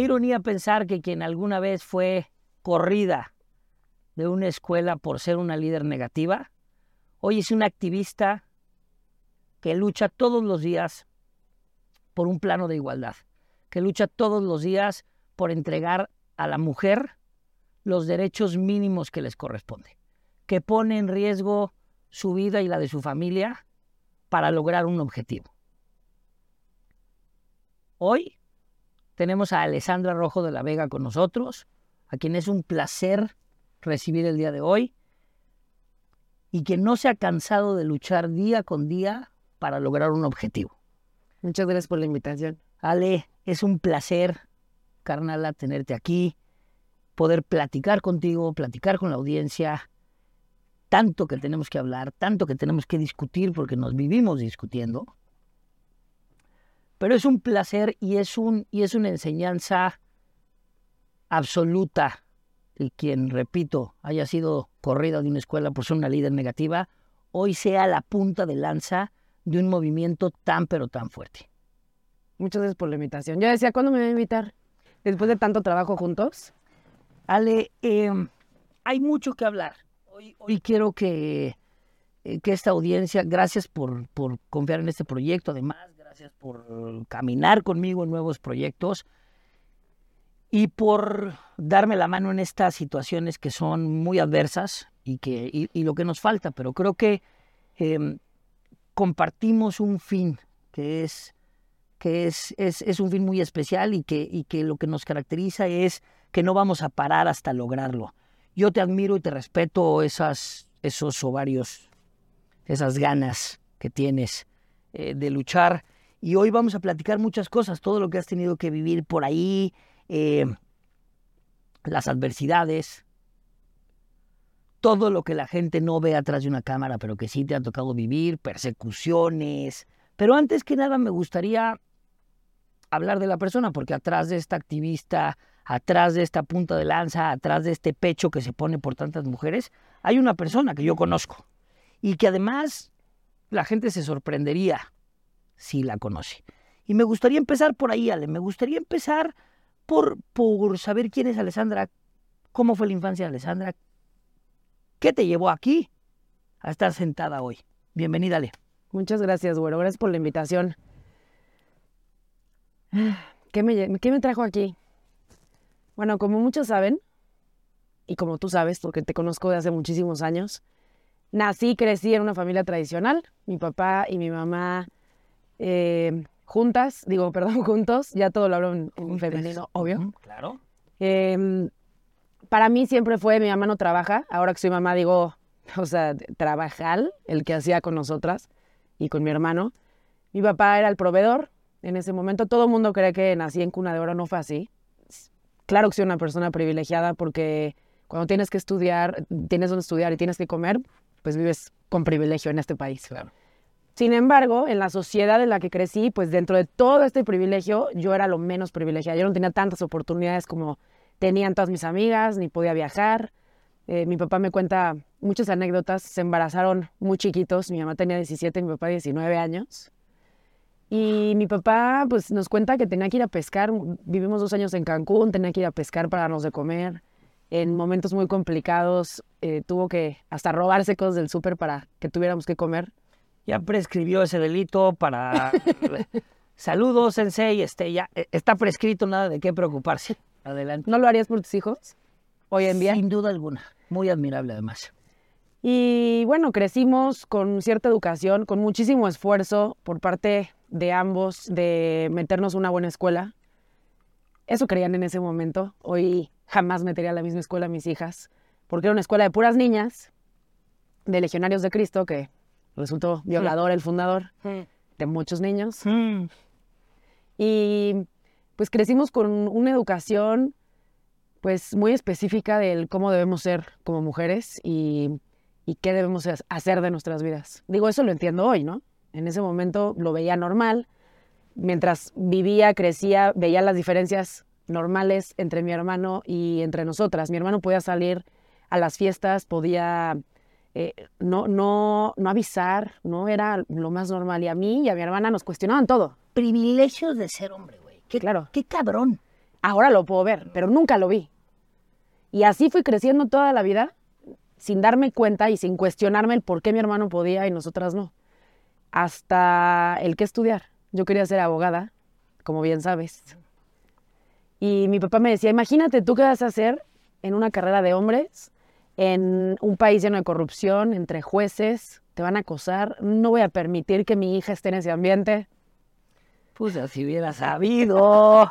ironía pensar que quien alguna vez fue corrida de una escuela por ser una líder negativa, hoy es una activista que lucha todos los días por un plano de igualdad, que lucha todos los días por entregar a la mujer los derechos mínimos que les corresponde, que pone en riesgo su vida y la de su familia para lograr un objetivo. Hoy tenemos a Alessandra Rojo de la Vega con nosotros, a quien es un placer recibir el día de hoy y que no se ha cansado de luchar día con día para lograr un objetivo. Muchas gracias por la invitación. Ale, es un placer, carnala, tenerte aquí, poder platicar contigo, platicar con la audiencia, tanto que tenemos que hablar, tanto que tenemos que discutir, porque nos vivimos discutiendo. Pero es un placer y es, un, y es una enseñanza absoluta y quien, repito, haya sido corrida de una escuela por ser una líder negativa, hoy sea la punta de lanza de un movimiento tan pero tan fuerte. Muchas gracias por la invitación. Yo decía, ¿cuándo me voy a invitar? Después de tanto trabajo juntos. Ale, em, hay mucho que hablar. Hoy, hoy quiero que, eh, que esta audiencia, gracias por, por confiar en este proyecto, además, gracias por caminar conmigo en nuevos proyectos y por darme la mano en estas situaciones que son muy adversas y, que, y, lo que nos falta, pero creo que em, compartimos un fin que es que es, es, es, un fin muy especial y que, y que lo que nos caracteriza es que no vamos a parar hasta lograrlo. Yo te admiro y te respeto esas, esos ovarios, esas ganas que tienes eh, de luchar. Y hoy vamos a platicar muchas cosas, todo lo que has tenido que vivir por ahí, eh, las adversidades, todo lo que la gente no ve atrás de una cámara, pero que sí te ha tocado vivir, persecuciones. Pero antes que nada me gustaría hablar de la persona, porque atrás de esta activista, atrás de esta punta de lanza, atrás de este pecho que se pone por tantas mujeres, hay una persona que yo conozco y que además la gente se sorprendería si la conoce. Y me gustaría empezar por ahí, Ale, me gustaría empezar por, saber quién es Alessandra, cómo fue la infancia de Alessandra, qué te llevó aquí a estar sentada hoy. Bienvenida, Ale. Muchas gracias, güero. Gracias por la invitación. ¿Qué me, ¿Qué me trajo aquí? Bueno, como muchos saben, y como tú sabes, porque te conozco de hace muchísimos años, nací y crecí en una familia tradicional. Mi papá y mi mamá eh, juntas, digo, perdón, juntos, ya todo lo hablo en, femenino, obvio. claro. Em, para mí siempre fue, mi mamá no trabaja, ahora que soy mamá digo, o sea, trabajar, el que hacía con nosotras y con mi hermano. Mi papá era el proveedor, en ese momento todo el mundo cree que nací en cuna de oro, no fue así. Claro que soy una persona privilegiada porque cuando tienes que estudiar, tienes donde estudiar y tienes que comer, pues vives con privilegio en este país. Claro. Sin embargo, en la sociedad en la que crecí, pues dentro de todo este privilegio, yo era lo menos privilegiada. Yo no tenía tantas oportunidades como tenían todas mis amigas, ni podía viajar. Eh, mi papá me cuenta muchas anécdotas. Se embarazaron muy chiquitos. Mi mamá tenía 17, mi papá 19 años. Y mi papá, pues, nos cuenta que tenía que ir a pescar. Vivimos dos años en Cancún, tenía que ir a pescar para darnos de comer. En momentos muy complicados, eh, tuvo que hasta robarse cosas del súper para que tuviéramos que comer ya prescribió ese delito para... Saludos, Sensei, este, ya eh, está prescrito, nada de qué preocuparse. Adelante. ¿No lo harías por tus hijos hoy en día? Sin duda alguna, muy admirable además. Y bueno, crecimos con cierta educación, con muchísimo esfuerzo por parte de ambos de meternos a una buena escuela. Eso creían en ese momento. Hoy jamás metería a la misma escuela a mis hijas, porque era una escuela de puras niñas, de legionarios de Cristo, que resultó violador, el fundador de muchos niños. Y pues crecimos con una educación pues muy específica del cómo debemos ser como mujeres y, y, qué debemos hacer de nuestras vidas. Digo, eso lo entiendo hoy, ¿no? En ese momento lo veía normal. Mientras vivía, crecía, veía las diferencias normales entre mi hermano y entre nosotras. Mi hermano podía salir a las fiestas, podía eh, no, no, no avisar, no era lo más normal. Y a mí y a mi hermana nos cuestionaban todo. Privilegios de ser hombre, güey. Qué, claro. Qué cabrón. Ahora lo puedo ver, pero nunca lo vi. Y así fui creciendo toda la vida sin darme cuenta y sin cuestionarme el por qué mi hermano podía y nosotras no. Hasta el que estudiar. Yo quería ser abogada, como bien sabes. Y mi papá me decía, imagínate tú qué vas a hacer en una carrera de hombres, en un país lleno de corrupción, entre jueces, te van a acosar, no voy a permitir que mi hija esté en ese ambiente. Pues si hubiera sabido.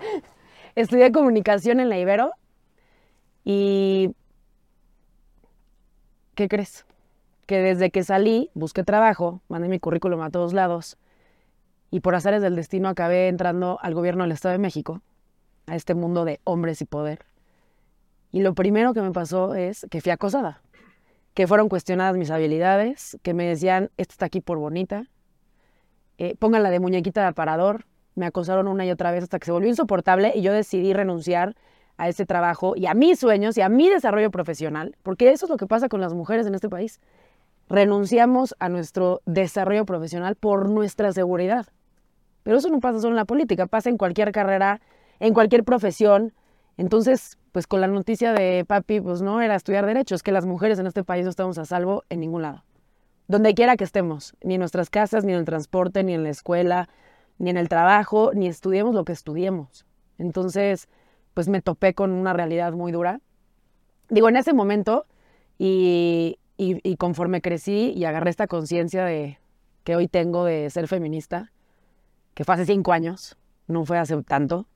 Estudié comunicación en la Ibero y... ¿Qué crees? Que desde que salí, busqué trabajo, mandé mi currículum a todos lados y por azares del destino acabé entrando al gobierno del Estado de México, a este mundo de hombres y poder. Y lo primero que me pasó es que fui acosada, que fueron cuestionadas mis habilidades, que me decían, esta está aquí por bonita, eh, póngala de muñequita de aparador. Me acosaron una y otra vez hasta que se volvió insoportable y yo decidí renunciar a ese trabajo y a mis sueños y a mi desarrollo profesional, porque eso es lo que pasa con las mujeres en este país. Renunciamos a nuestro desarrollo profesional por nuestra seguridad. Pero eso no pasa solo en la política, pasa en cualquier carrera, en cualquier profesión. Entonces, pues con la noticia de papi, pues no era estudiar derecho, es que las mujeres en este país no estamos a salvo en ningún lado. Donde quiera que estemos, ni en nuestras casas, ni en el transporte, ni en la escuela, ni en el trabajo, ni estudiemos lo que estudiemos. Entonces, pues me topé con una realidad muy dura. Digo, en ese momento, y, y, conforme crecí y agarré esta conciencia de que hoy tengo de ser feminista, que fue hace cinco años, no fue hace tanto.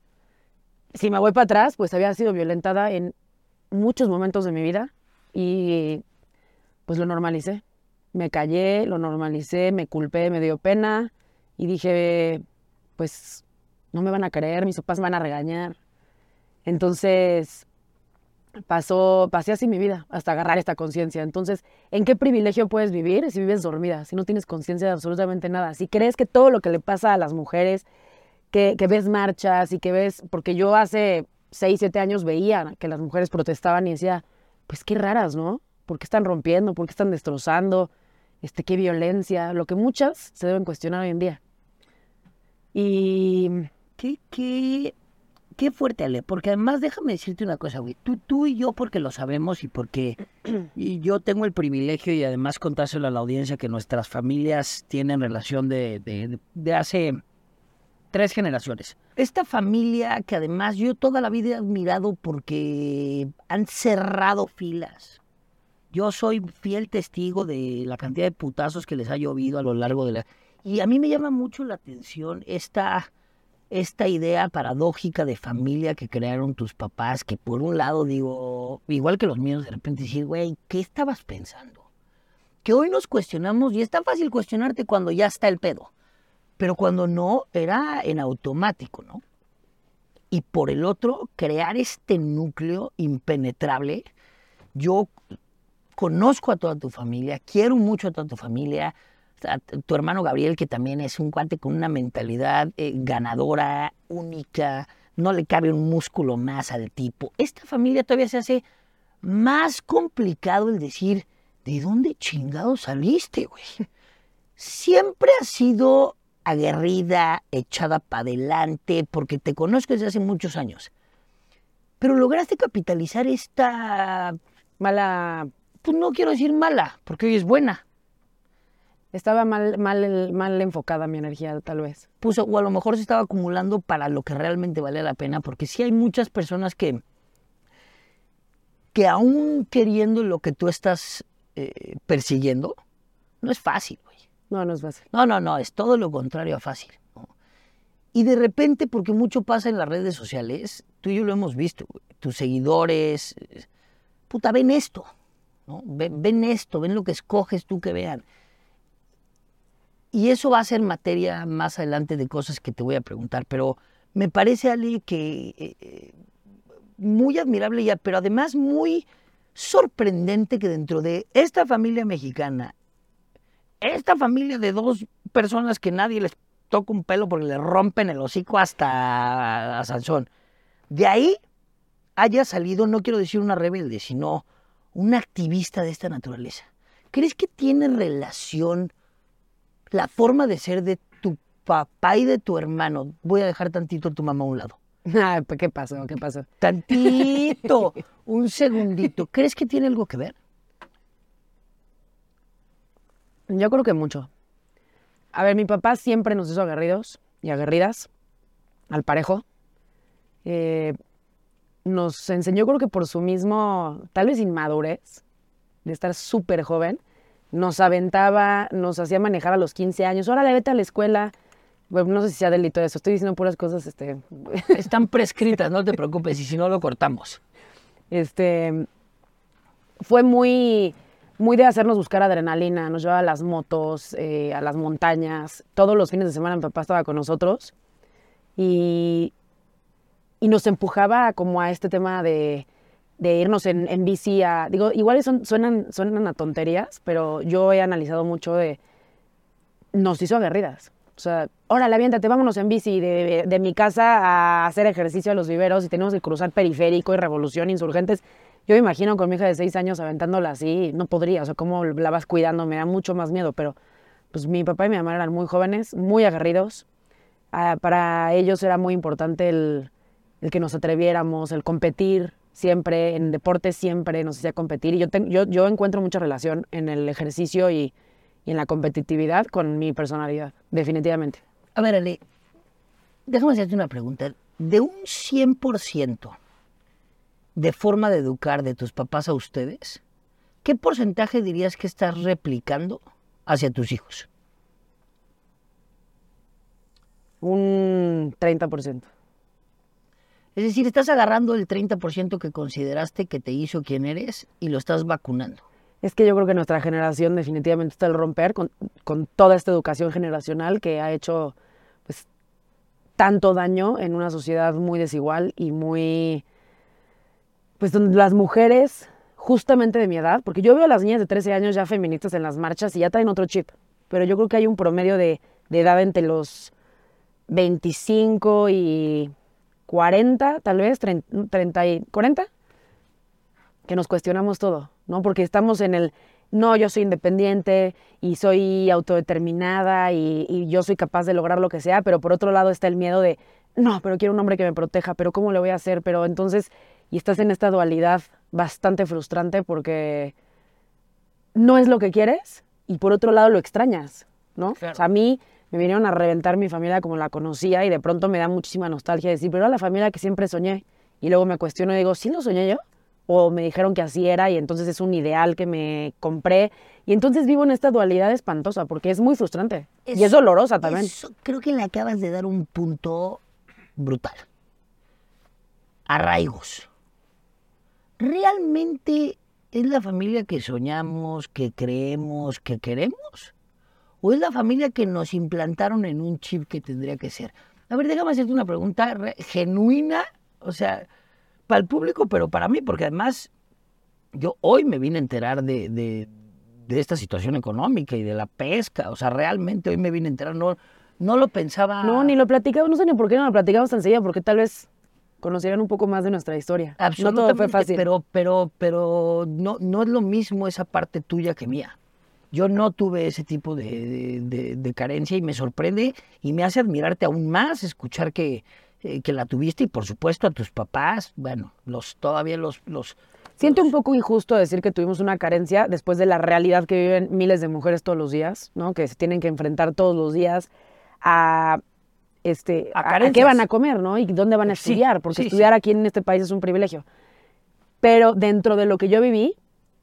Si me voy para atrás, pues había sido violentada en muchos momentos de mi vida y pues lo normalicé. Me callé, lo normalicé, me culpé, me dio pena y dije, pues no me van a creer, mis papás me van a regañar. Entonces, pasó, pasé así mi vida hasta agarrar esta conciencia. Entonces, ¿en qué privilegio puedes vivir si vives dormida, si no tienes conciencia de absolutamente nada? Si crees que todo lo que le pasa a las mujeres, que, que, ves marchas y que ves, porque yo hace seis, siete años veía que las mujeres protestaban y decía, pues qué raras, ¿no? ¿Por qué están rompiendo? ¿Por qué están destrozando? Este, qué violencia, lo que muchas se deben cuestionar hoy en día. Y... ¿Qué, qué qué fuerte, Ale, porque además déjame decirte una cosa, güey. Tú, tú y yo, porque lo sabemos y porque yo tengo el privilegio y además contárselo a la audiencia que nuestras familias tienen relación de, de, de hace tres generaciones. Esta familia que además yo toda la vida he admirado porque han cerrado filas. Yo soy fiel testigo de la cantidad de putazos que les ha llovido a lo largo de la... Y a mí me llama mucho la atención esta esta idea paradójica de familia que crearon tus papás, que por un lado digo, igual que los míos, de repente decir, güey, ¿qué estabas pensando? Que hoy nos cuestionamos y está fácil cuestionarte cuando ya está el pedo, pero cuando no, era en automático, ¿no? Y por el otro, crear este núcleo impenetrable. Yo conozco a toda tu familia, quiero mucho a toda tu familia, tu hermano Gabriel, que también es un cuate con una mentalidad eh, ganadora, única, no le cabe un músculo más al tipo. Esta familia todavía se hace más complicado el decir, ¿de dónde chingado saliste, güey? Siempre has sido aguerrida, echada para adelante, porque te conozco desde hace muchos años. Pero lograste capitalizar esta mala, pues no quiero decir mala, porque hoy es buena, estaba mal, mal, mal enfocada mi energía, tal vez. Puso, o a lo mejor se estaba acumulando para lo que realmente vale la pena, porque sí hay muchas personas que, que aún queriendo lo que tú estás eh, persiguiendo, no es fácil, güey. No, no es fácil. No, no, no, es todo lo contrario a fácil. Y de repente, porque mucho pasa en las redes sociales, tú y yo lo hemos visto, tus seguidores, puta, ven esto. Ven, esto, ven lo que escoges tú que vean. Y eso va a ser materia más adelante de cosas que te voy a preguntar, pero me parece, Ali, que eh, muy admirable, ya, pero además muy sorprendente que dentro de esta familia mexicana, esta familia de dos personas que nadie les toca un pelo porque le rompen el hocico hasta a Sansón, de ahí haya salido, no quiero decir una rebelde, sino una activista de esta naturaleza. ¿Crees que tiene relación la forma de ser de tu papá y de tu hermano, voy a dejar tantito a tu mamá a un lado, Ah, pues, ¿Qué pasó? ¿Qué pasó? Tantito, un segundito. ¿Crees que tiene algo que ver? Yo creo que mucho. A ver, mi papá siempre nos hizo aguerridos y aguerridas, al parejo. Eh, nos enseñó, creo que por su mismo, tal vez inmadurez, de estar súper joven, nos aventaba, nos hacía manejar a los 15 años. Órale, vete a la escuela. Bueno, no sé si sea delito eso, estoy diciendo puras cosas, este, Están prescritas, no te preocupes, y si no lo cortamos. este, fue muy, muy de hacernos buscar adrenalina, nos llevaba a las motos, eh, a las montañas, todos los fines de semana mi papá estaba con nosotros y, y nos empujaba como a este tema de, de irnos en, en bici a, digo, igual son, suenan, suenan a tonterías, pero yo he analizado mucho de, nos hizo aguerridas. O sea, órale, aviéntate, vámonos en bici de, de mi casa a hacer ejercicio a los viveros y tenemos que cruzar periférico y revolución, insurgentes. Yo me imagino con mi hija de seis años aventándola así, no podría, o sea, cómo la vas cuidando, me da mucho más miedo, pero pues mi papá y mi mamá eran muy jóvenes, muy aguerridos. Ah, para ellos era muy importante el, que nos atreviéramos, el competir siempre, en deporte siempre nos hacía competir. Y yo, yo, yo encuentro mucha relación en el ejercicio y, y en la competitividad con mi personalidad, definitivamente. A ver, Ale, déjame hacerte una pregunta. De un 100% de forma de educar de tus papás a ustedes, ¿qué porcentaje dirías que estás replicando hacia tus hijos? Un 30%. Es decir, estás agarrando el 30% que consideraste que te hizo quien eres y lo estás vacunando. Es que yo creo que nuestra generación definitivamente está el romper con, con toda esta educación generacional que ha hecho pues, tanto daño en una sociedad muy desigual y muy... Pues las mujeres, justamente de mi edad, porque yo veo a las niñas de 13 años ya feministas en las marchas y ya traen otro chip, pero yo creo que hay un promedio de, edad entre los 25 y 40, tal vez, 30, 30 y 40, que nos cuestionamos todo, ¿no? Porque estamos en el, no, yo soy independiente y soy autodeterminada y, y yo soy capaz de lograr lo que sea, pero por otro lado está el miedo de, no, pero quiero un hombre que me proteja, pero ¿cómo le voy a hacer? Pero entonces, y estás en esta dualidad bastante frustrante porque no es lo que quieres y por otro lado lo extrañas, ¿no? Claro. O sea, a mí me vinieron a reventar mi familia como la conocía y de pronto me da muchísima nostalgia decir, pero era la familia que siempre soñé. Y luego me cuestiono y digo, ¿sí lo soñé yo? O me dijeron que así era y entonces es un ideal que me compré. Y entonces vivo en esta dualidad espantosa porque es muy frustrante. y es dolorosa también. Eso creo que le acabas de dar un punto brutal. Arraigos. ¿Realmente es la familia que soñamos, que creemos, que queremos? ¿O es la familia que nos implantaron en un chip que tendría que ser? A ver, déjame hacerte una pregunta re- genuina, o sea, para el público, pero para mí, porque además yo hoy me vine a enterar de, de- esta situación económica y de la pesca. O sea, realmente hoy me vine a enterar, no, no lo pensaba. No, ni lo platicamos, no sé ni por qué no lo platicamos tan seguido, porque tal vez conocieran un poco más de nuestra historia. No todo Absolutamente, fue fácil. Pero, pero, pero no, no es lo mismo esa parte tuya que mía. Yo no tuve ese tipo de, de- de- de carencia y me sorprende y me hace admirarte aún más escuchar que, eh, que la tuviste y por supuesto a tus papás, bueno, los todavía los, los Siento un poco injusto decir que tuvimos una carencia después de la realidad que viven miles de mujeres todos los días, ¿no? Que se tienen que enfrentar todos los días a este A a, a qué van a comer, ¿no? Y dónde van a Sí, estudiar, porque sí, estudiar sí. aquí en este país es un privilegio. Pero dentro de lo que yo viví,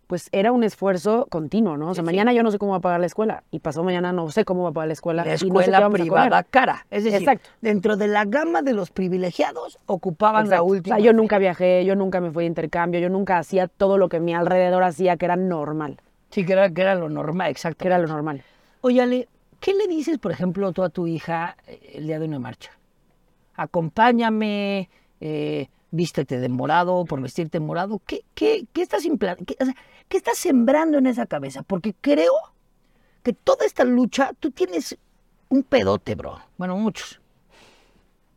pues era un esfuerzo continuo, ¿no? O sea, Sí, sí. mañana yo no sé cómo va a pagar la escuela y pasado mañana no sé cómo va a pagar la escuela la y no sé qué escuela vamos a privada comer. cara. Es decir, Exacto. dentro de la gama de los privilegiados ocupaban la Exacto. última. O sea, yo nunca viajé, yo nunca me fui de intercambio, yo nunca hacía todo lo que mi alrededor hacía que era normal, Sí, que era, que era lo normal, exacto. que era lo normal. Oye, Ale, ¿qué le dices, por ejemplo, tú a tu hija eh, el día de una marcha? Acompáñame, eh, vístete de morado por vestirte morado. ¿Qué, qué, qué estás qué- o sea, ¿Qué estás sembrando en esa cabeza? Porque creo que toda esta lucha, tú tienes un pedote, bro. Bueno, muchos.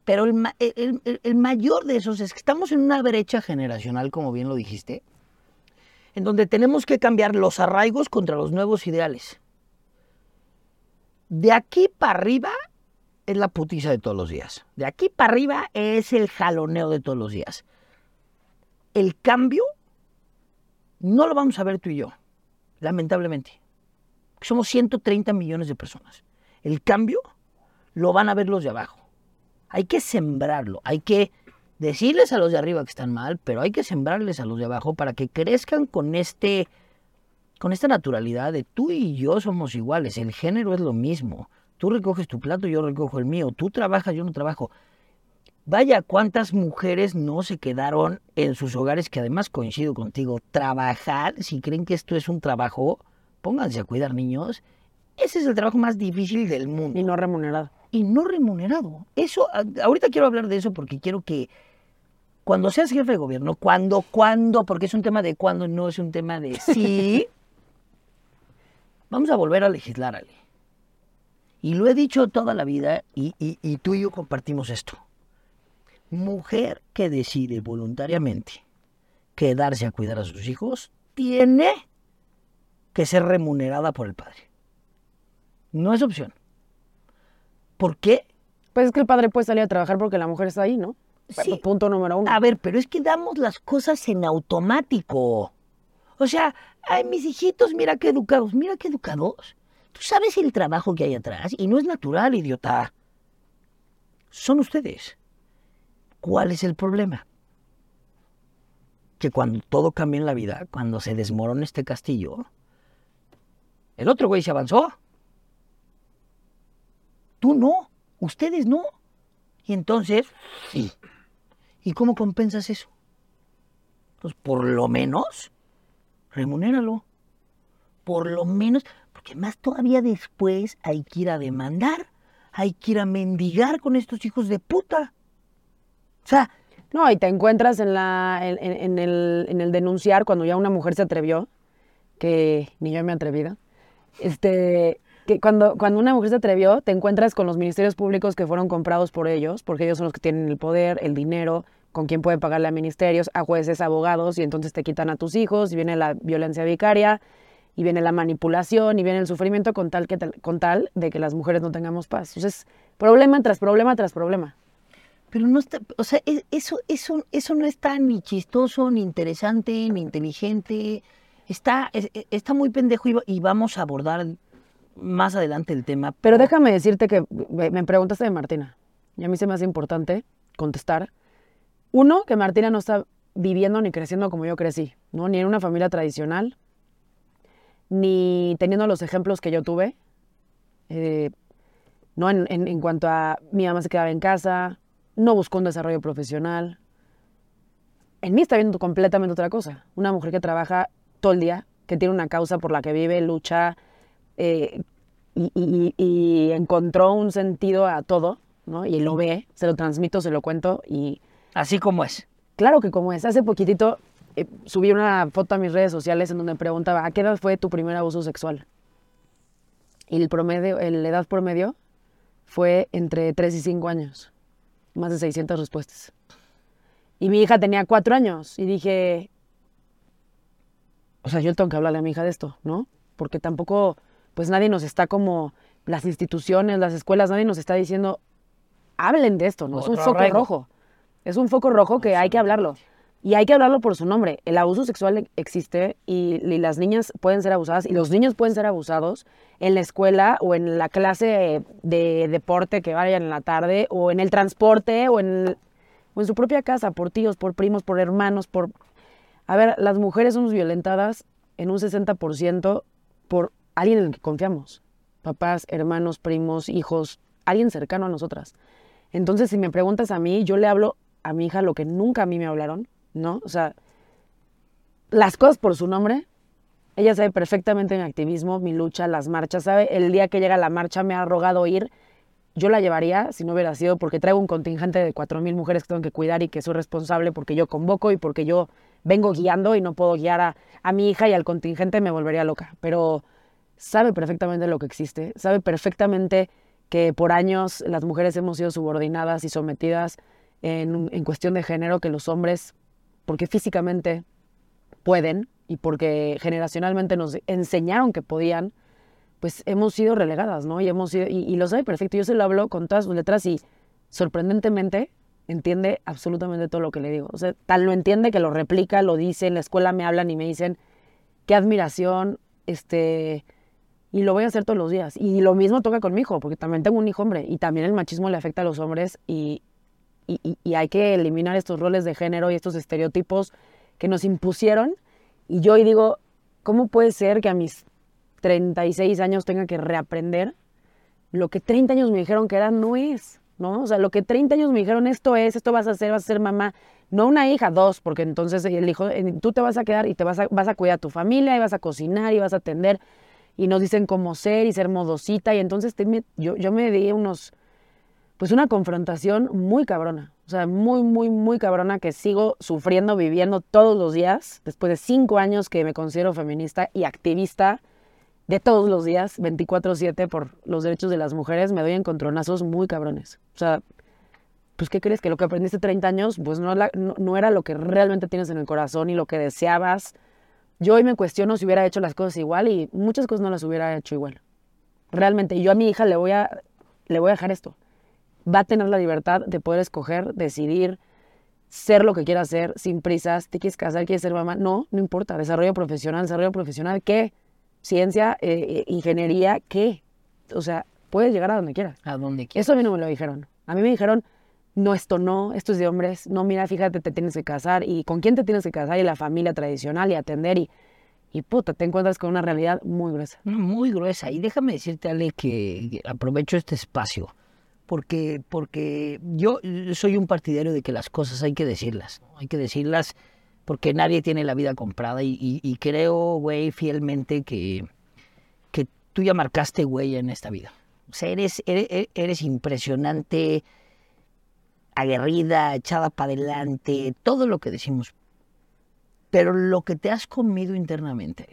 Pero el- el mayor de esos es que estamos en una brecha generacional, como bien lo dijiste, en donde tenemos que cambiar los arraigos contra los nuevos ideales. De aquí para arriba es la putiza de todos los días. De aquí para arriba es el jaloneo de todos los días. El cambio no lo vamos a ver tú y yo, lamentablemente. Somos 130 millones de personas. El cambio lo van a ver los de abajo. Hay que sembrarlo, hay que decirles a los de arriba que están mal, pero hay que sembrarles a los de abajo para que crezcan con este con esta naturalidad de tú y yo somos iguales, el género es lo mismo. Tú recoges tu plato, yo recojo el mío, tú trabajas, yo no trabajo. Vaya, cuántas mujeres no se quedaron en sus hogares, que además coincido contigo, trabajar, si creen que esto es un trabajo, pónganse a cuidar niños, ese es el trabajo más difícil del mundo. Y no remunerado. Y no remunerado. Eso, ahorita quiero hablar de eso porque quiero que cuando seas jefe de gobierno, cuando, cuando, porque es un tema de cuando, no es un tema de sí, vamos a volver a legislar, Ale. Y lo he dicho toda la vida y, y tú y yo compartimos esto. Mujer que decide voluntariamente quedarse a cuidar a sus hijos, tiene que ser remunerada por el padre. No es opción. ¿Por qué? Pues es que el padre puede salir a trabajar porque la mujer está ahí, ¿no? Sí. Punto número uno. A ver, pero es que damos las cosas en automático. O sea, ay, mis hijitos, mira qué educados, mira qué educados. Tú sabes el trabajo que hay atrás y no es natural, idiota. Son ustedes. ¿Cuál es el problema? Que cuando todo cambia en la vida, cuando se desmorona este castillo, el otro güey se avanzó. Tú no, ustedes no. Y entonces, sí. ¿Y cómo compensas eso? Pues por lo menos, remunéralo. Por lo menos, porque más todavía después hay que ir a demandar, hay que ir a mendigar con estos hijos de puta. O sea, No, y te encuentras en, la, en, el, en el denunciar cuando ya una mujer se atrevió, que ni yo me he atrevido, este, que cuando, cuando una mujer se atrevió, te encuentras con los ministerios públicos que fueron comprados por ellos, porque ellos son los que tienen el poder, el dinero, con quién pueden pagarle a ministerios, a jueces, abogados, y entonces te quitan a tus hijos, y viene la violencia vicaria, y viene la manipulación, y viene el sufrimiento con tal, que tal- con tal de que las mujeres no tengamos paz. Entonces, problema tras problema tras problema. Pero no está, o sea, e- eso, eso, eso no está ni chistoso, ni interesante, ni inteligente. Está, es- e- está muy pendejo y, y vamos a abordar más adelante el tema. Pero déjame decirte que me me preguntaste de Martina. Y a mí se me hace importante contestar. Uno, que Martina no está viviendo ni creciendo como yo crecí, ¿no? Ni en una familia tradicional, ni teniendo los ejemplos que yo tuve. eh, no en, cuanto a mi mamá se quedaba en casa, no buscó un desarrollo profesional. En mí está viendo completamente otra cosa. Una mujer que trabaja todo el día, que tiene una causa por la que vive, lucha, eh, y, y- y encontró un sentido a todo, ¿no? Y lo ve, se lo transmito, se lo cuento y Así como es. claro que como es, hace poquitito eh, subí una foto a mis redes sociales en donde me preguntaba, ¿a qué edad fue tu primer abuso sexual? Y el promedio, la edad promedio fue entre 3 y 5 años, más de 600 respuestas. Y mi hija tenía 4 años y dije, o sea, yo tengo que hablarle a mi hija de esto, ¿no? Porque tampoco, pues nadie nos está como, las instituciones, las escuelas, nadie nos está diciendo, hablen de esto, ¿no? Es un Otro foco rojo. Es un foco rojo que hay que hablarlo. Y hay que hablarlo por su nombre. El abuso sexual existe y, y las niñas pueden ser abusadas y los niños pueden ser abusados en la escuela o en la clase de deporte que vayan en la tarde o en el transporte o en, o en su propia casa, por tíos, por primos, por hermanos, por... A ver, las mujeres somos violentadas en un 60% por alguien en el que confiamos. Papás, hermanos, primos, hijos, alguien cercano a nosotras. Entonces, si me preguntas a mí, yo le hablo a mi hija lo que nunca a mí me hablaron, ¿no? O sea, las cosas por su nombre. Ella sabe perfectamente mi activismo, mi lucha, las marchas, sabe el día que llega la marcha me ha rogado ir. Yo la llevaría si no hubiera sido porque traigo un contingente de 4.000 mujeres que tengo que cuidar y que soy responsable porque yo convoco y porque yo vengo guiando y no puedo guiar a, a mi hija y al contingente me volvería loca. Pero sabe perfectamente lo que existe, sabe perfectamente que por años las mujeres hemos sido subordinadas y sometidas en, en cuestión de género, que los hombres, porque físicamente pueden y porque generacionalmente nos enseñaron que podían, pues hemos sido relegadas, ¿no? Y hemos sido, y, y lo sabe perfecto. Yo se lo hablo con todas sus letras y sorprendentemente entiende absolutamente todo lo que le digo. O sea, tal lo entiende que lo replica, lo dice, en la escuela me hablan y me dicen, qué admiración, este, y lo voy a hacer todos los días. Y lo mismo toca con mi hijo, porque también tengo un hijo hombre, y también el machismo le afecta a los hombres, y, y, hay que eliminar estos roles de género y estos estereotipos que nos impusieron. Y yo hoy digo, ¿cómo puede ser que a mis 36 años tenga que reaprender lo que 30 años me dijeron que era no es, ¿no? O sea, lo que 30 años me dijeron esto es, esto vas a hacer, vas a ser mamá, no una hija, dos, porque entonces el hijo, eh, tú te vas a quedar y te vas a, vas a cuidar a tu familia y vas a cocinar y vas a atender y nos dicen cómo ser y ser modosita y entonces yo, yo me di unos, pues una confrontación muy cabrona, o sea, muy, muy, muy cabrona que sigo sufriendo, viviendo todos los días, después de cinco años que me considero feminista y activista de todos los días, 24/7 por los derechos de las mujeres, me doy encontronazos muy cabrones. O sea, pues ¿qué crees? Que lo que aprendiste 30 años, pues no, la- no, no era lo que realmente tienes en el corazón y lo que deseabas. Yo hoy me cuestiono si hubiera hecho las cosas igual y muchas cosas no las hubiera hecho igual. Realmente, y yo a mi hija le voy a, le voy a dejar esto. Va a tener la libertad de poder escoger, decidir, ser lo que quiera hacer, sin prisas. ¿Te quieres casar? ¿Quieres ser mamá? No, no importa. Desarrollo profesional, desarrollo profesional, ¿qué? Ciencia, eh, eh, ingeniería, ¿qué? O sea, puedes llegar a donde quieras. A donde quieras. Eso a mí no me lo dijeron. A mí me dijeron, no, esto no, esto es de hombres. No, mira, fíjate, te tienes que casar. ¿Y con quién te tienes que casar? Y la familia tradicional y atender. Y, y puta, te encuentras con una realidad muy gruesa. Muy gruesa. Y déjame decirte, Ale, que aprovecho este espacio. Porque, porque yo soy un partidario de que las cosas hay que decirlas. Hay que decirlas porque nadie tiene la vida comprada. Y, creo, güey, fielmente que, que tú ya marcaste huella en esta vida. O sea, eres, eres, eres impresionante, aguerrida, echada para adelante, todo lo que decimos. Pero lo que te has comido internamente,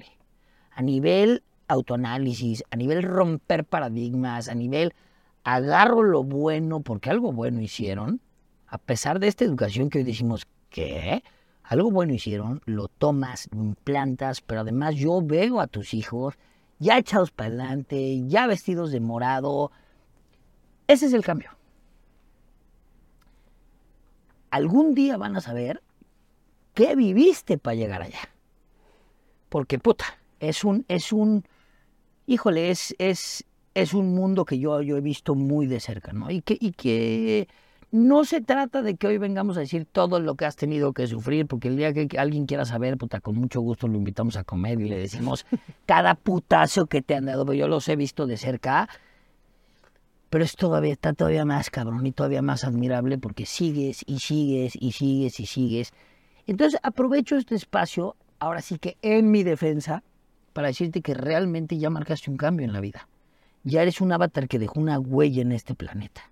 a nivel autoanálisis, a nivel romper paradigmas, a nivel agarro lo bueno porque algo bueno hicieron, a pesar de esta educación que hoy decimos que algo bueno hicieron, lo tomas, lo implantas, pero además yo veo a tus hijos ya echados para adelante, ya vestidos de morado. Ese es el cambio. Algún día van a saber qué viviste para llegar allá. Porque puta, es un, es un, híjole, es, es un mundo que yo, yo he visto muy de cerca, ¿no? Y que, y que no se trata de que hoy vengamos a decir todo lo que has tenido que sufrir, porque el día que alguien quiera saber, puta, con mucho gusto lo invitamos a comer y le decimos cada putazo que te han dado, pero yo los he visto de cerca, pero es todavía, está todavía más cabrón y todavía más admirable porque sigues y sigues y sigues y sigues. Entonces aprovecho este espacio, ahora sí que en mi defensa, para decirte que realmente ya marcaste un cambio en la vida. Ya eres un avatar que dejó una huella en este planeta.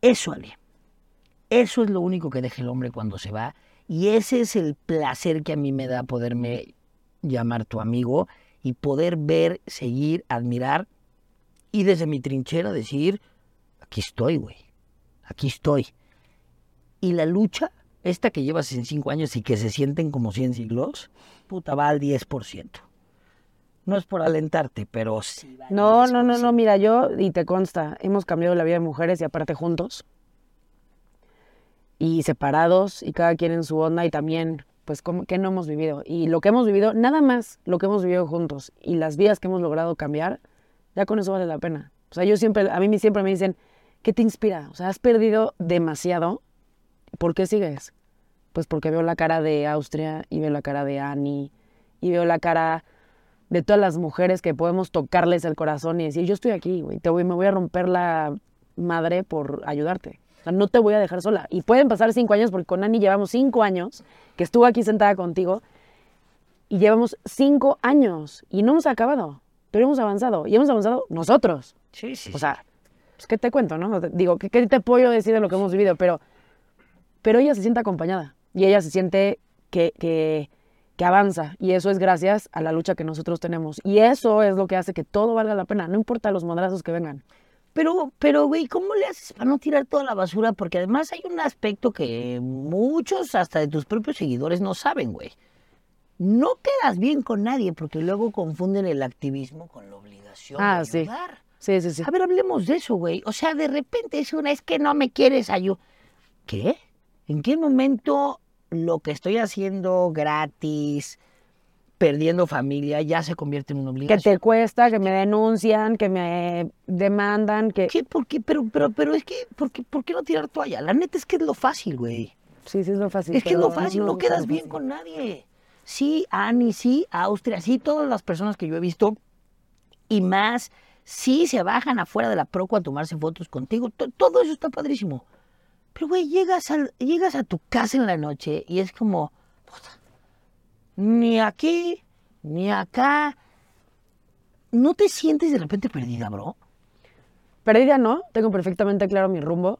Eso, Ale. Eso es lo único que deja el hombre cuando se va. Y ese es el placer que a mí me da poderme llamar tu amigo y poder ver, seguir, admirar y desde mi trinchera decir, aquí estoy, güey. Aquí estoy. Y la lucha, esta que llevas en cinco años y que se sienten como 100 siglos, puta, va al 10%. No es por alentarte, pero sí No, no, no, 10%. no, mira, yo, y te consta, hemos cambiado la vida de mujeres y aparte juntos. Y separados y cada quien en su onda y también, pues, ¿cómo- ¿qué no hemos vivido? Y lo que hemos vivido, nada más lo que hemos vivido juntos y las vidas que hemos logrado cambiar, ya con eso vale la pena. O sea, yo siempre, a mí me- siempre me dicen, ¿qué te inspira? O sea, has perdido demasiado, ¿por qué sigues? Pues porque veo la cara de Austria y veo la cara de Annie y veo la cara de todas las mujeres que podemos tocarles el corazón y decir, yo estoy aquí, güey, te voy, me voy a romper la madre por ayudarte. O sea, no te voy a dejar sola. Y pueden pasar cinco años, porque con Ani llevamos cinco años, que estuvo aquí sentada contigo, y llevamos cinco años, y no hemos acabado, pero hemos avanzado, y hemos avanzado nosotros. Sí, sí. O sea, pues, ¿qué te cuento, no? Digo, ¿qué, qué te puedo decir de lo que hemos vivido? Pero, pero ella se siente acompañada, y ella se siente que, que, que avanza, y eso es gracias a la lucha que nosotros tenemos. Y eso es lo que hace que todo valga la pena, no importa los madrazos que vengan. Pero, pero, güey, ¿cómo le haces para no tirar toda la basura? Porque además hay un aspecto que muchos, hasta de tus propios seguidores, no saben, güey. no quedas bien con nadie porque luego confunden el activismo con la obligación Ah, de sí. ayudar. Sí, sí, sí. A ver, hablemos de eso, güey. O sea, de repente es una, es que no me quieres ayudar. ¿Qué? ¿En qué momento lo que estoy haciendo gratis, perdiendo familia, ya se convierte en una Que obligación? te cuesta, que me denuncian, que me demandan, que... ¿Qué? ¿Por qué? Pero, pero, pero es que, ¿por qué, ¿por qué no tirar toalla? La neta es que es lo fácil, güey. Sí, sí, es lo fácil. Es que es lo fácil, no, quedas bien con nadie. Sí, Ani, sí, Austria, sí, todas las personas que yo he visto y más, sí se bajan afuera de la proco a tomarse fotos contigo. to- todo eso está padrísimo. Pero, güey, llegas, al- llegas a tu casa en la noche y es como, ni aquí, ni acá. ¿No te sientes de repente perdida, bro? Perdida no, tengo perfectamente claro mi rumbo.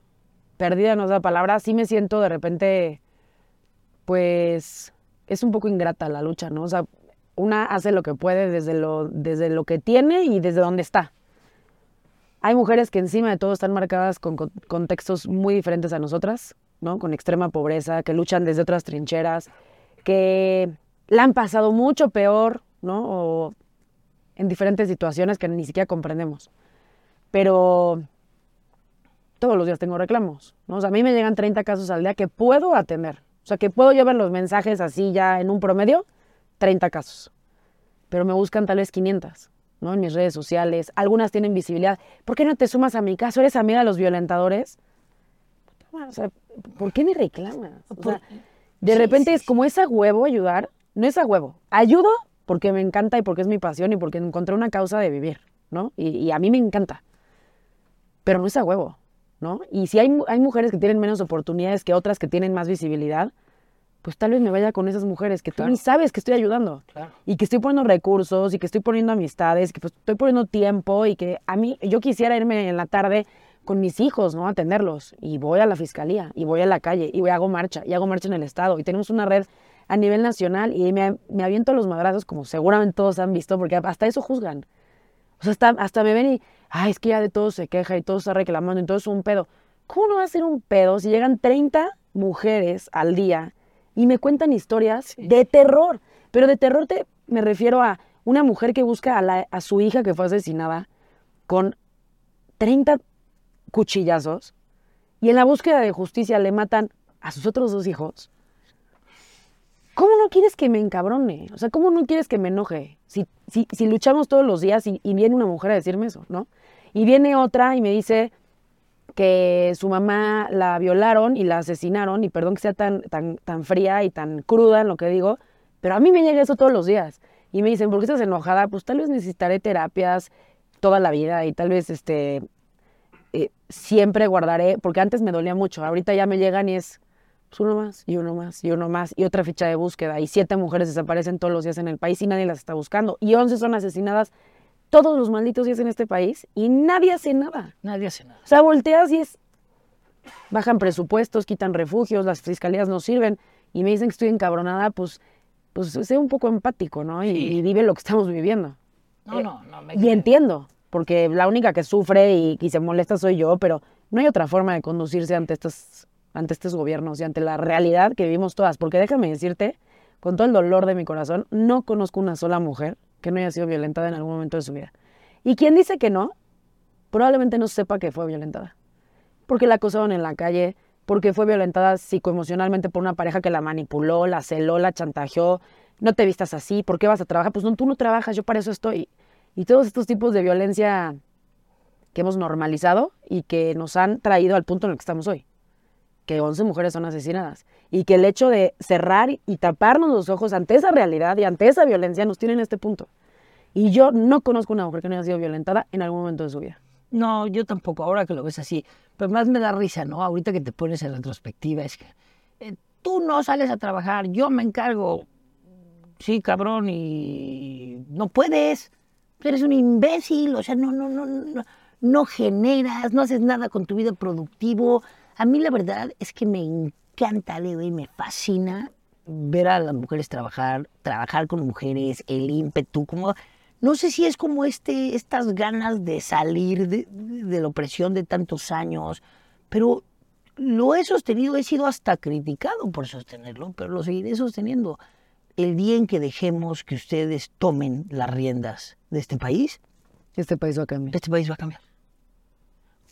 Perdida no es la palabra, sí me siento de repente, pues, es un poco ingrata la lucha, ¿no? O sea, una hace lo que puede desde lo, desde lo que tiene y desde donde está. Hay mujeres que encima de todo están marcadas con con- contextos muy diferentes a nosotras, ¿no? Con extrema pobreza, que luchan desde otras trincheras, que la han pasado mucho peor, ¿no? O en diferentes situaciones que ni siquiera comprendemos. Pero todos los días tengo reclamos, ¿no? A mí me llegan 30 casos al día que puedo atender. O sea, que puedo llevar los mensajes así ya en un promedio, 30 casos. Pero me buscan tal vez 500, ¿no? En mis redes sociales. Algunas tienen visibilidad. ¿Por qué no te sumas a mi caso? ¿Eres amiga de los violentadores? O sea, ¿por qué me reclamas? O sea, de sí, repente sí, es como es a huevo ayudar. No es a huevo. Ayudo porque me encanta y porque es mi pasión y porque encontré una causa de vivir, ¿no? Y, y a mí me encanta. Pero no es a huevo, ¿no? Y si hay, hay mujeres que tienen menos oportunidades que otras que tienen más visibilidad, pues tal vez me vaya con esas mujeres que tú Claro. ni sabes que estoy ayudando. Claro. Y que estoy poniendo recursos y que estoy poniendo amistades, que pues, estoy poniendo tiempo y que a mí, yo quisiera irme en la tarde con mis hijos, ¿no? A atenderlos. Y voy a la fiscalía, y voy a la calle, y voy, hago marcha, y hago marcha en el Estado. Y tenemos una red a nivel nacional y me, me aviento a los madrazos, como seguramente todos han visto, porque hasta eso juzgan. O sea, hasta, hasta me ven y, ay, es que ya de todo se queja y todo está reclamando, y todo es un pedo. ¿Cómo no va a ser un pedo si llegan 30 mujeres al día y me cuentan historias de terror? Pero de terror te, me refiero a una mujer que busca a, la- a su hija que fue asesinada con 30 cuchillazos y en la búsqueda de justicia le matan a sus otros dos hijos. ¿Cómo no quieres que me encabrone? O sea, ¿cómo no quieres que me enoje? Si, si, si luchamos todos los días y, y viene una mujer a decirme eso, ¿no? Y viene otra y me dice que su mamá la violaron y la asesinaron, y perdón que sea tan, tan, tan fría y tan cruda en lo que digo, pero a mí me llega eso todos los días. Y me dicen, ¿por qué estás enojada? Pues tal vez necesitaré terapias toda la vida y tal vez este, eh, siempre guardaré, porque antes me dolía mucho, ahorita ya me llegan y es pues, uno más, y uno más, y uno más, y otra ficha de búsqueda, y siete mujeres desaparecen todos los días en el país y nadie las está buscando, y once son asesinadas todos los malditos días en este país y nadie hace nada. Nadie hace nada. O sea, volteas y es, bajan presupuestos, quitan refugios, las fiscalías no sirven, y me dicen que estoy encabronada, pues, pues sé un poco empático, ¿no? Y, Sí. y vive lo que estamos viviendo. No, no, no. Me Y entiendo, porque la única que sufre y, y se molesta soy yo, pero no hay otra forma de conducirse ante estos, ante estos gobiernos y ante la realidad que vivimos todas. Porque déjame decirte, con todo el dolor de mi corazón, no conozco una sola mujer que no haya sido violentada en algún momento de su vida. Y quien dice que no, probablemente no sepa que fue violentada. Porque la acosaron en la calle, porque fue violentada psicoemocionalmente por una pareja que la manipuló, la celó, la chantajeó. No te vistas así, ¿por qué vas a trabajar? Pues no, tú no trabajas, yo para eso estoy. Y todos estos tipos de violencia que hemos normalizado y que nos han traído al punto en el que estamos hoy. Que 11 mujeres son asesinadas. Y que el hecho de cerrar y taparnos los ojos ante esa realidad y ante esa violencia nos tiene en este punto. Y yo no conozco una mujer que no haya sido violentada en algún momento de su vida. No, yo tampoco, ahora que lo ves así. Pero más me da risa, ¿no? Ahorita que te pones en retrospectiva, es que eh, tú no sales a trabajar, yo me encargo. Sí, cabrón, y no puedes. Eres un imbécil, o sea, no, no, no, no, no generas, no haces nada con tu vida productivo. A mí la verdad es que me encanta, Leo, y me fascina ver a las mujeres trabajar, trabajar con mujeres, el ímpetu, como no sé si es como este, estas ganas de salir de, de la opresión de tantos años, pero lo he sostenido, he sido hasta criticado por sostenerlo, pero lo seguiré sosteniendo. el día en que dejemos que ustedes tomen las riendas de este país, Este país va a cambiar. este país va a cambiar.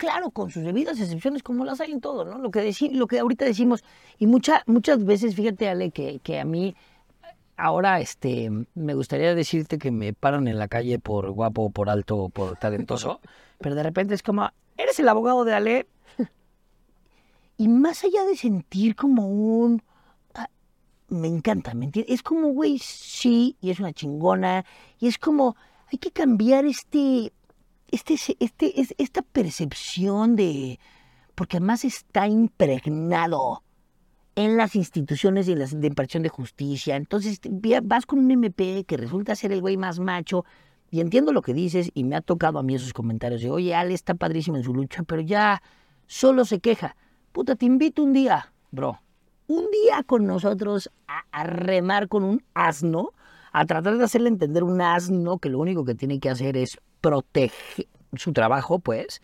Claro, con sus debidas excepciones, como las hay en todo, ¿no? Lo que, deci- lo que ahorita decimos, y mucha, muchas veces, fíjate, Ale, que, que a mí, ahora, este, me gustaría decirte que me paran en la calle por guapo, por alto, por talentoso, pero de repente es como, eres el abogado de Ale, y más allá de sentir como un, ah, me encanta, ¿me entiendes? Es como, güey, sí, y es una chingona, y es como, hay que cambiar este, este, este, es- esta percepción de, porque además está impregnado en las instituciones y en las de de justicia. Entonces vi- vas con un MP que resulta ser el güey más macho. Y entiendo lo que dices y me ha tocado a mí esos comentarios de, oye, Ale está padrísimo en su lucha, pero ya solo se queja. Puta, te invito un día, bro. Un día con nosotros a, a remar con un asno, a tratar de hacerle entender un asno que lo único que tiene que hacer es proteger su trabajo, pues.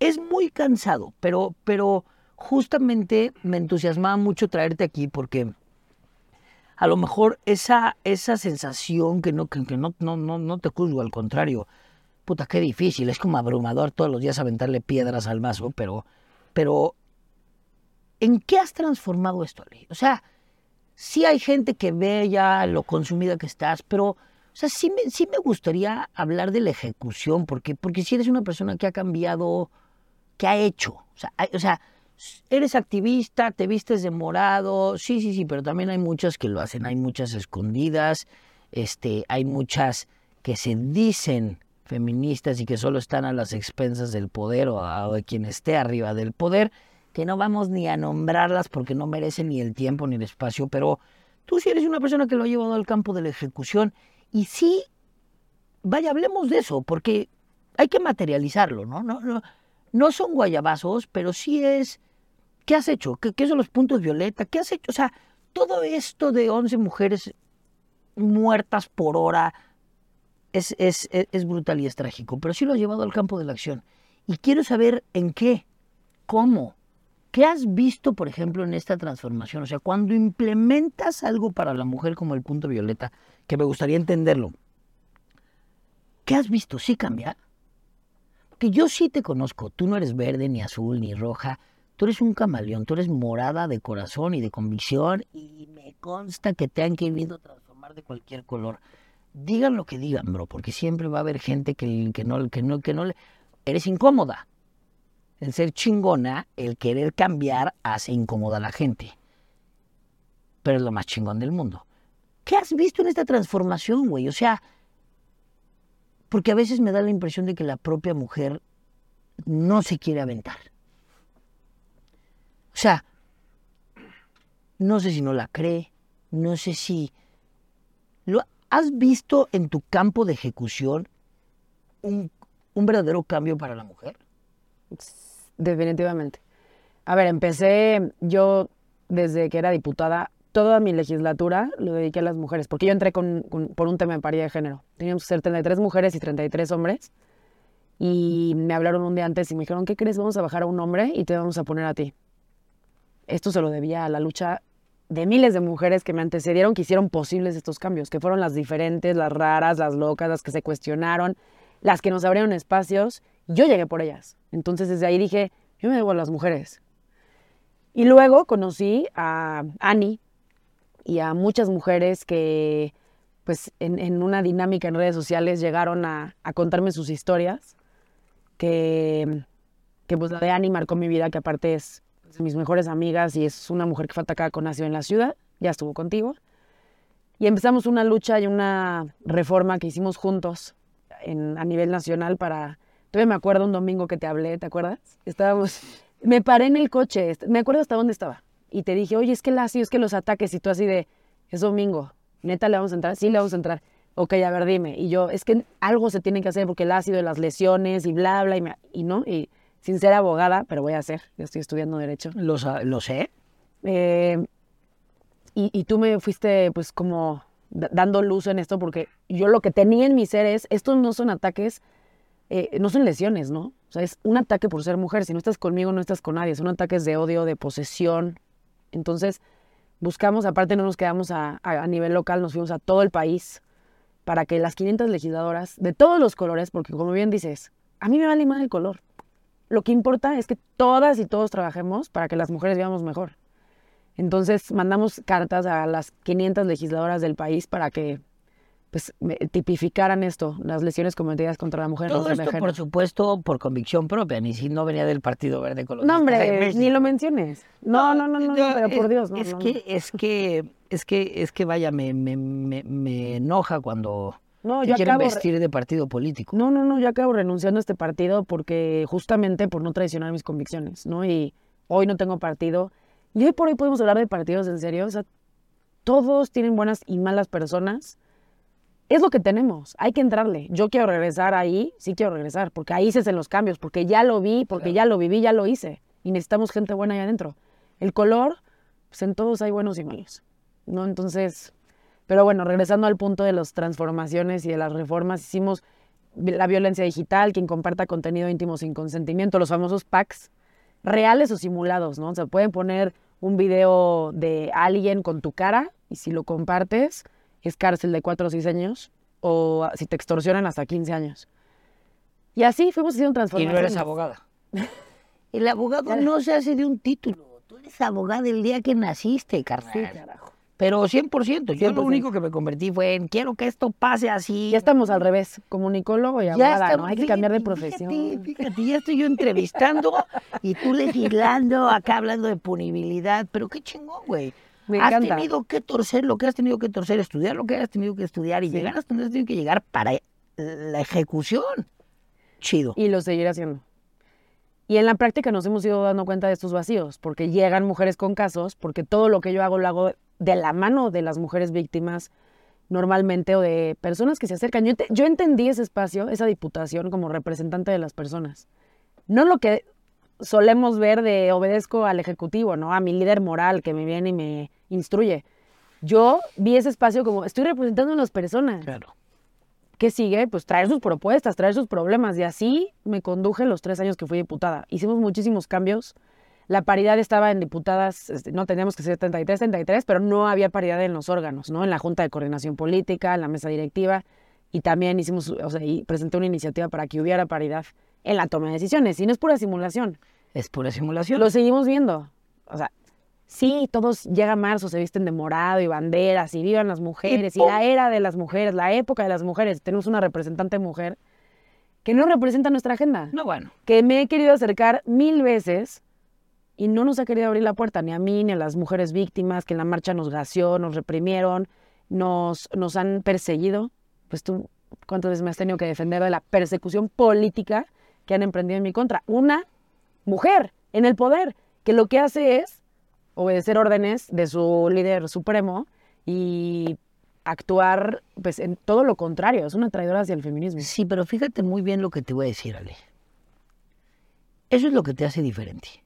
Es muy cansado, pero, pero justamente me entusiasmaba mucho traerte aquí porque a lo mejor esa, esa sensación que no, que, no, no, no, no te juzgo, al contrario, puta, qué difícil, es como abrumador todos los días aventarle piedras al mazo, pero, pero, ¿en qué has transformado esto? O sea, sí hay gente que ve ya lo consumida que estás, pero, o sea, sí me, sí me gustaría hablar de la ejecución, porque, porque si eres una persona que ha cambiado, que ha hecho, o sea, hay- o sea, eres activista, te vistes de morado, sí, sí, sí, pero también hay muchas que lo hacen, hay muchas escondidas, este, hay muchas que se dicen feministas y que solo están a las expensas del poder o, a- quien esté arriba del poder, que no vamos ni a nombrarlas porque no merecen ni el tiempo ni el espacio, pero tú sí eres una persona que lo ha llevado al campo de la ejecución y sí, vaya, hablemos de eso, porque hay que materializarlo, ¿no? No, no, no son guayabazos, pero sí es, ¿qué has hecho? ¿Qué, son los puntos violeta? ¿Qué has hecho? O sea, todo esto de 11 mujeres muertas por hora es, es, es, brutal y es trágico, pero sí lo has llevado al campo de la acción. Y quiero saber en qué, cómo, qué has visto, por ejemplo, en esta transformación. O sea, cuando implementas algo para la mujer como el punto violeta, que me gustaría entenderlo, ¿qué has visto? ¿Sí cambia? Que yo sí te conozco, tú no eres verde, ni azul, ni roja, tú eres un camaleón, tú eres morada de corazón y de convicción y me consta que te han querido transformar de cualquier color. Digan lo que digan, bro, porque siempre va a haber gente que, que no, que no, que no le... Eres incómoda. El ser chingona, el querer cambiar, hace incómoda a la gente. Pero es lo más chingón del mundo. ¿Qué has visto en esta transformación, güey? O sea, porque a veces me da la impresión de que la propia mujer no se quiere aventar. O sea, no sé si no la cree, no sé si... ¿Lo has visto en tu campo de ejecución un, un verdadero cambio para la mujer? Definitivamente. A ver, empecé yo desde que era diputada, toda mi legislatura lo dediqué a las mujeres, porque yo entré con, por un tema de paridad de género. Teníamos que ser 33 mujeres y 33 hombres. Y me hablaron un día antes y me dijeron, ¿qué crees? Vamos a bajar a un hombre y te vamos a poner a ti. Esto se lo debía a la lucha de miles de mujeres que me antecedieron, que hicieron posibles estos cambios, que fueron las diferentes, las raras, las locas, las que se cuestionaron, las que nos abrieron espacios. Yo llegué por ellas. Entonces desde ahí dije, yo me debo a las mujeres. Y luego conocí a Ani y a muchas mujeres que, pues, en, una dinámica en redes sociales llegaron a, contarme sus historias, que, que pues la de Ani marcó mi vida, que aparte es pues, de mis mejores amigas y es una mujer que fue atacada con nació en la ciudad, ya estuvo contigo. Y empezamos una lucha y una reforma que hicimos juntos a nivel nacional para... Todavía me acuerdo un domingo que te hablé, ¿te acuerdas? Estábamos... Me paré en el coche, me acuerdo hasta dónde estaba. Y te dije, oye, es que el ácido, es que los ataques, y tú así de, es domingo, ¿neta le vamos a entrar? Sí, le vamos a entrar. Ok, a ver, dime. Y yo, es que algo se tiene que hacer porque el ácido de las lesiones y bla, bla, y, me- y no, y sin ser abogada, pero voy a hacer, yo estoy estudiando Derecho. Lo, lo sé. Eh, y, y tú me fuiste pues como da- dando luz en esto porque yo lo que tenía en mi ser es, estos no son ataques, eh, no son lesiones, ¿no? O sea, es un ataque por ser mujer. Si no estás conmigo, no estás con nadie. Son ataques de odio, de posesión. Entonces, Buscamos, aparte no nos quedamos a, a, a nivel local, nos fuimos a todo el país para que las 500 legisladoras de todos los colores, porque como bien dices, a mí me vale más el color. Lo que importa es que todas y todos trabajemos para que las mujeres vivamos mejor. Entonces mandamos cartas a las 500 legisladoras del país para que pues, me- tipificaran esto, las lesiones cometidas contra la mujer. Todo esto, por supuesto, por convicción propia, ni si no venía del Partido Verde No, Ecologista de hombre, ni lo menciones. No, no, no, no, no, pero por Dios, no. Es no, no. que, es que, es que, es que vaya, me, me, me, me enoja cuando No, te yo quieren acabo vestir de partido político. No, no, no, yo acabo renunciando a este partido porque justamente por no traicionar mis convicciones, ¿no? Y hoy no tengo partido. Y hoy por hoy podemos hablar de partidos en serio. O sea, todos tienen buenas y malas personas. Es lo que tenemos, hay que entrarle. Yo quiero regresar ahí, sí quiero regresar, porque ahí se hacen los cambios, porque ya lo vi, porque Claro. ya lo viví, ya lo hice. Y necesitamos gente buena ahí adentro. El color, pues en todos hay buenos y malos, ¿no? Entonces, pero bueno, regresando al punto de las transformaciones y de las reformas, hicimos la violencia digital, quien comparta contenido íntimo sin consentimiento, los famosos packs, reales o simulados, ¿no? O sea, pueden poner un video de alguien con tu cara y si lo compartes es cárcel de 4 o 6 años o si te extorsionan hasta 15 años. Y así fuimos haciendo Y no transformaciones. eres abogada. El abogado no se hace de un título. Tú eres abogada el día que naciste, carnal. Sí, carajo. Pero 100%. Yo lo 100%. único que me convertí fue en quiero que esto pase así. Ya estamos al revés, comunicólogo y Ya abogada, estamos- ¿no? Hay que cambiar de profesión. Fíjate, fíjate, ya estoy yo entrevistando y tú legislando, acá hablando de punibilidad. Pero qué chingón, güey. Me has encanta. tenido que torcer lo que has tenido que torcer, estudiar lo que has tenido que estudiar y Sí. llegar hasta donde has tenido que llegar para la ejecución. Chido. y lo seguiré haciendo. Y en la práctica nos hemos ido dando cuenta de estos vacíos, porque llegan mujeres con casos, porque todo lo que yo hago lo hago de la mano de las mujeres víctimas normalmente o de personas que se acercan. Yo entendí ese espacio, esa diputación como representante de las personas. No lo que solemos ver de obedezco al ejecutivo, ¿no? A mi líder moral que me viene y me instruye. Yo vi ese espacio como estoy representando a las personas. Claro. ¿Qué sigue? Pues traer sus propuestas, traer sus problemas. Y así me conduje los tres años que fui diputada. Hicimos muchísimos cambios. La paridad estaba en diputadas, este, no teníamos que ser 33, 33, pero no había paridad en los órganos, ¿no? En la Junta de Coordinación Política, en la mesa directiva. Y también hicimos, o sea, y presenté una iniciativa para que hubiera paridad en la toma de decisiones. Y no es pura simulación. Es pura simulación. Lo seguimos viendo. O sea, sí, todos llega marzo, se visten de morado y banderas y vivan las mujeres y, la era de las mujeres, la época de las mujeres. Tenemos una representante mujer que no representa nuestra agenda, No, bueno. que me he querido acercar mil veces y no nos ha querido abrir la puerta ni a mí ni a las mujeres víctimas que en la marcha nos gaseó, nos reprimieron, nos, nos han perseguido. Pues tú, ¿cuántas veces me has tenido que defender de la persecución política que han emprendido en mi contra? Una mujer en el poder, que lo que hace es obedecer órdenes de su líder supremo y actuar pues en todo lo contrario, es una traidora hacia el feminismo. Sí, pero fíjate muy bien lo que te voy a decir, Ale. Eso es lo que te hace diferente.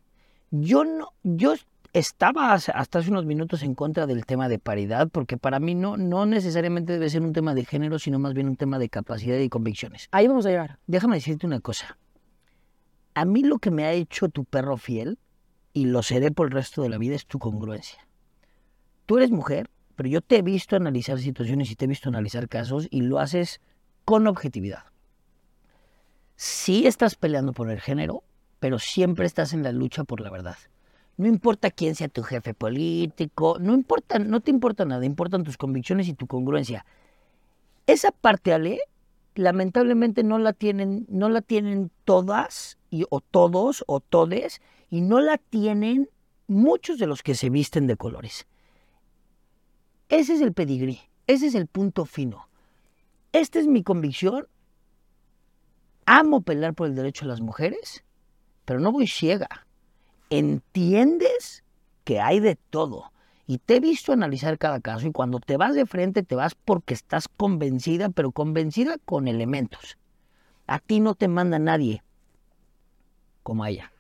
Yo no, yo estaba hasta hace unos minutos en contra del tema de paridad, porque para mí no, no necesariamente debe ser un tema de género, sino más bien un tema de capacidad y convicciones. Ahí vamos a llegar. Déjame decirte una cosa. A mí lo que me ha hecho tu perro fiel, y lo seré por el resto de la vida, es tu congruencia. Tú eres mujer, pero yo te he visto analizar situaciones y te he visto analizar casos y lo haces con objetividad. Sí estás peleando por el género, pero siempre estás en la lucha por la verdad. No importa quién sea tu jefe político, no importa, no te importa nada, importan tus convicciones y tu congruencia. Esa parte, Ale, lamentablemente no la tienen, no la tienen todas, y, o todos, o todes, y no la tienen muchos de los que se visten de colores. Ese es el pedigrí, ese es el punto fino. Esta es mi convicción. Amo pelear por el derecho de las mujeres, pero no voy ciega. Entiendes que hay de todo. Y te he visto analizar cada caso y cuando te vas de frente te vas porque estás convencida, pero convencida con elementos. A ti no te manda nadie como a ella.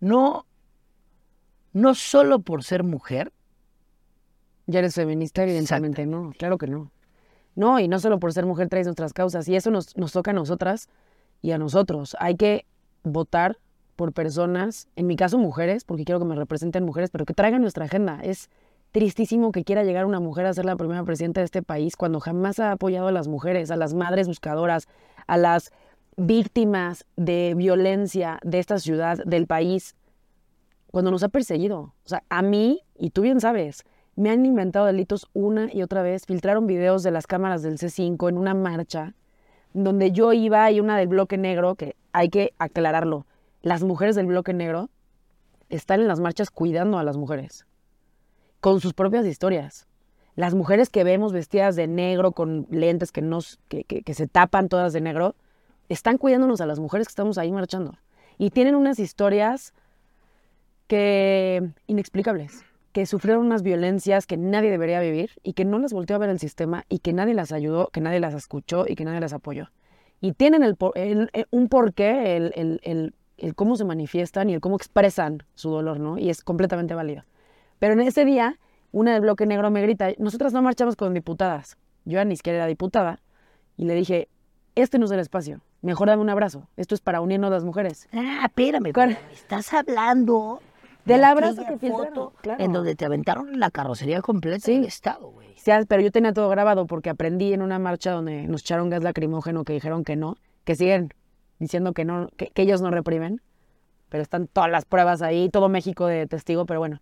No, no solo por ser mujer, Ya eres feminista, evidentemente no, claro que no. No, y no solo por ser mujer traes nuestras causas, y eso nos, nos toca a nosotras y a nosotros. Hay que votar por personas, en mi caso mujeres, porque quiero que me representen mujeres, pero que traigan nuestra agenda. Es tristísimo que quiera llegar una mujer a ser la primera presidenta de este país cuando jamás ha apoyado a las mujeres, a las madres buscadoras, a las víctimas de violencia de esta ciudad, del país, cuando nos ha perseguido. O sea, a mí, y tú bien sabes, me han inventado delitos una y otra vez, filtraron videos de las cámaras del C5 en una marcha donde yo iba y una del bloque negro, que hay que aclararlo, las mujeres del bloque negro están en las marchas cuidando a las mujeres, con sus propias historias. Las mujeres que vemos vestidas de negro, con lentes que, nos, que, que, se tapan todas de negro, están cuidándonos a las mujeres que estamos ahí marchando. Y tienen unas historias que inexplicables, que sufrieron unas violencias que nadie debería vivir y que no las volteó a ver el sistema y que nadie las ayudó, que nadie las escuchó y que nadie las apoyó. Y tienen el, el un porqué, el, el, cómo se manifiestan y el cómo expresan su dolor, ¿no? Y es completamente válido. Pero en ese día, una del bloque negro me grita, nosotras no marchamos con diputadas. Yo ni siquiera era diputada. Y le dije, este no es el espacio. Mejor dame un abrazo. Esto es para unirnos las mujeres. Ah, espérame. Estás hablando del abrazo que filtraron, claro. en donde te aventaron la carrocería completa sí. del estado, güey. Sí, pero yo tenía todo grabado porque aprendí en una marcha donde nos echaron gas lacrimógeno que dijeron que no, que siguen diciendo que no, que, ellos no reprimen, pero están todas las pruebas ahí, todo México de testigo, pero bueno.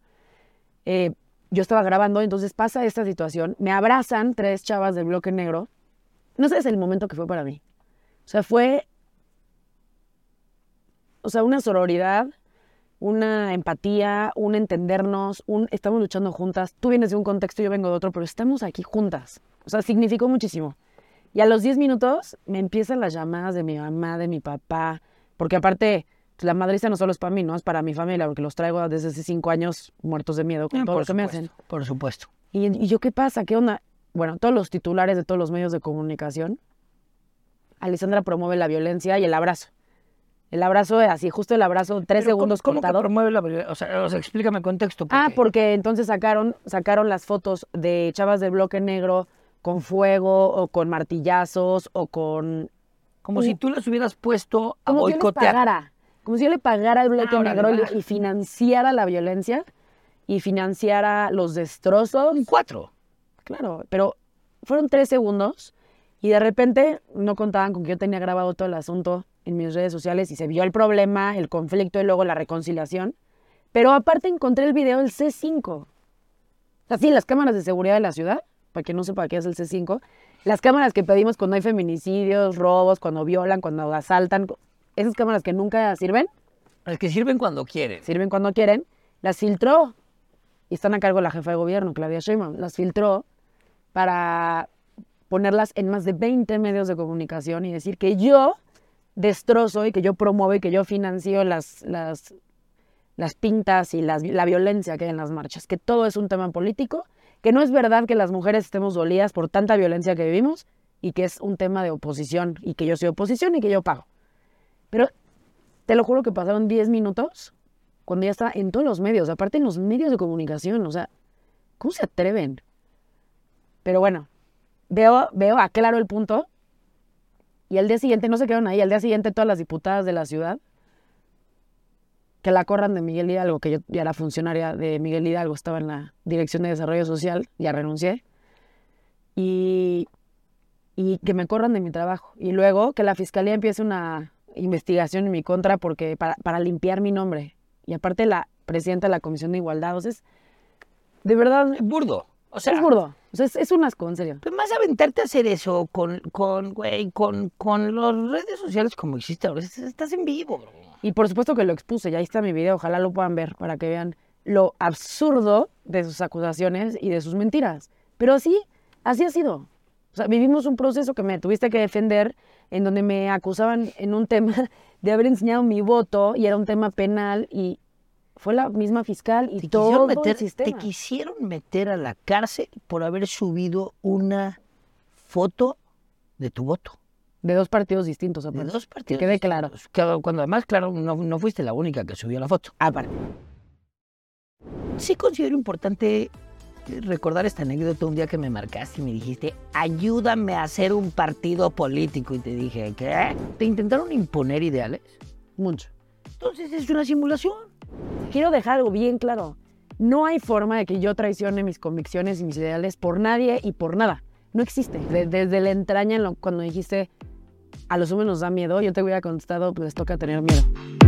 Eh, yo estaba grabando, entonces pasa esta situación, me abrazan tres chavas del bloque negro. No sé, es el momento que fue para mí. O sea, fue, o sea, una sororidad, una empatía, un entendernos, un estamos luchando juntas. Tú vienes de un contexto, yo vengo de otro, pero estamos aquí juntas. O sea, significó muchísimo. Y a los 10 minutos me empiezan las llamadas de mi mamá, de mi papá, porque aparte la madriza no solo es para mí, no es para mi familia, porque los traigo desde hace cinco años muertos de miedo con Ah, todo por lo que me supuesto, hacen. Por supuesto. Y, y yo, ¿qué pasa? ¿Qué onda? Bueno, todos los titulares de todos los medios de comunicación, Alessandra promueve la violencia y el abrazo. El abrazo, así, justo el abrazo, tres Pero segundos ¿cómo, cómo que contado. promueve la violencia? O sea, o sea, explícame el contexto. Ah, porque entonces sacaron, sacaron las fotos de chavas del bloque negro con fuego o con martillazos o con... Como si tú las hubieras puesto a Como si yo les boicotear. pagara. Como si yo le pagara al bloque Ah, negro y- financiara la violencia y financiara los destrozos. Cuatro. Claro, pero fueron tres segundos y de repente no contaban con que yo tenía grabado todo el asunto en mis redes sociales y se vio el problema, el conflicto y luego la reconciliación. Pero aparte encontré el video del C5. Así, las cámaras de seguridad de la ciudad, para quien no sepa qué es el C5, las cámaras que pedimos cuando hay feminicidios, robos, cuando violan, cuando asaltan, esas cámaras que nunca sirven, Las que sirven cuando quieren. sirven cuando quieren, las filtró. Y están a cargo la jefa de gobierno, Claudia Sheinbaum. Las filtró para ponerlas en más de 20 medios de comunicación y decir que yo destrozo y que yo promuevo y que yo financio las, las, las pintas y las, la violencia que hay en las marchas. Que todo es un tema político, que no es verdad que las mujeres estemos dolidas por tanta violencia que vivimos y que es un tema de oposición y que yo soy oposición y que yo pago. Pero te lo juro que pasaron 10 minutos cuando ya estaba en todos los medios, aparte en los medios de comunicación, o sea, ¿cómo se atreven? Pero bueno, veo, veo, aclaro el punto. Y al día siguiente, no se quedaron ahí, al día siguiente todas las diputadas de la ciudad que la corran de Miguel Hidalgo, que yo ya era funcionaria de Miguel Hidalgo, estaba en la Dirección de Desarrollo Social, ya renuncié, y, y que me corran de mi trabajo. Y luego que la fiscalía empiece una investigación en mi contra porque para, para limpiar mi nombre. Y aparte la presidenta de la Comisión de Igualdad, o sea, es, de verdad, Es burdo. O sea, es burdo. O sea, es, es un asco, en serio. Pues más aventarte a hacer eso con, con, güey, con, con las redes sociales como existe ahora. es- Estás en vivo, bro. Y por supuesto que lo expuse, y ahí está mi video, ojalá lo puedan ver para que vean lo absurdo de sus acusaciones y de sus mentiras. Pero así, así ha sido. O sea, vivimos un proceso que me tuviste que defender, en donde me acusaban en un tema de haber enseñado mi voto y era un tema penal y fue la misma fiscal y Te todo quisieron, el meter, te sistema. quisieron meter a la cárcel por haber subido una foto de tu voto. De dos partidos distintos, De aparte. dos partidos. quede claro. Cuando además, claro, no, no fuiste la única que subió la foto. Aparte. Sí considero importante recordar esta anécdota un día que me marcaste y me dijiste, ayúdame a hacer un partido político. Y te dije, ¿qué? ¿Te intentaron imponer ideales? Mucho. Entonces es una simulación. Quiero dejar algo bien claro. no hay forma de que yo traicione mis convicciones y mis ideales por nadie y por nada. No existe. desde la entraña, cuando dijiste, a los hombres nos da miedo, yo te hubiera contestado, pues les toca tener miedo.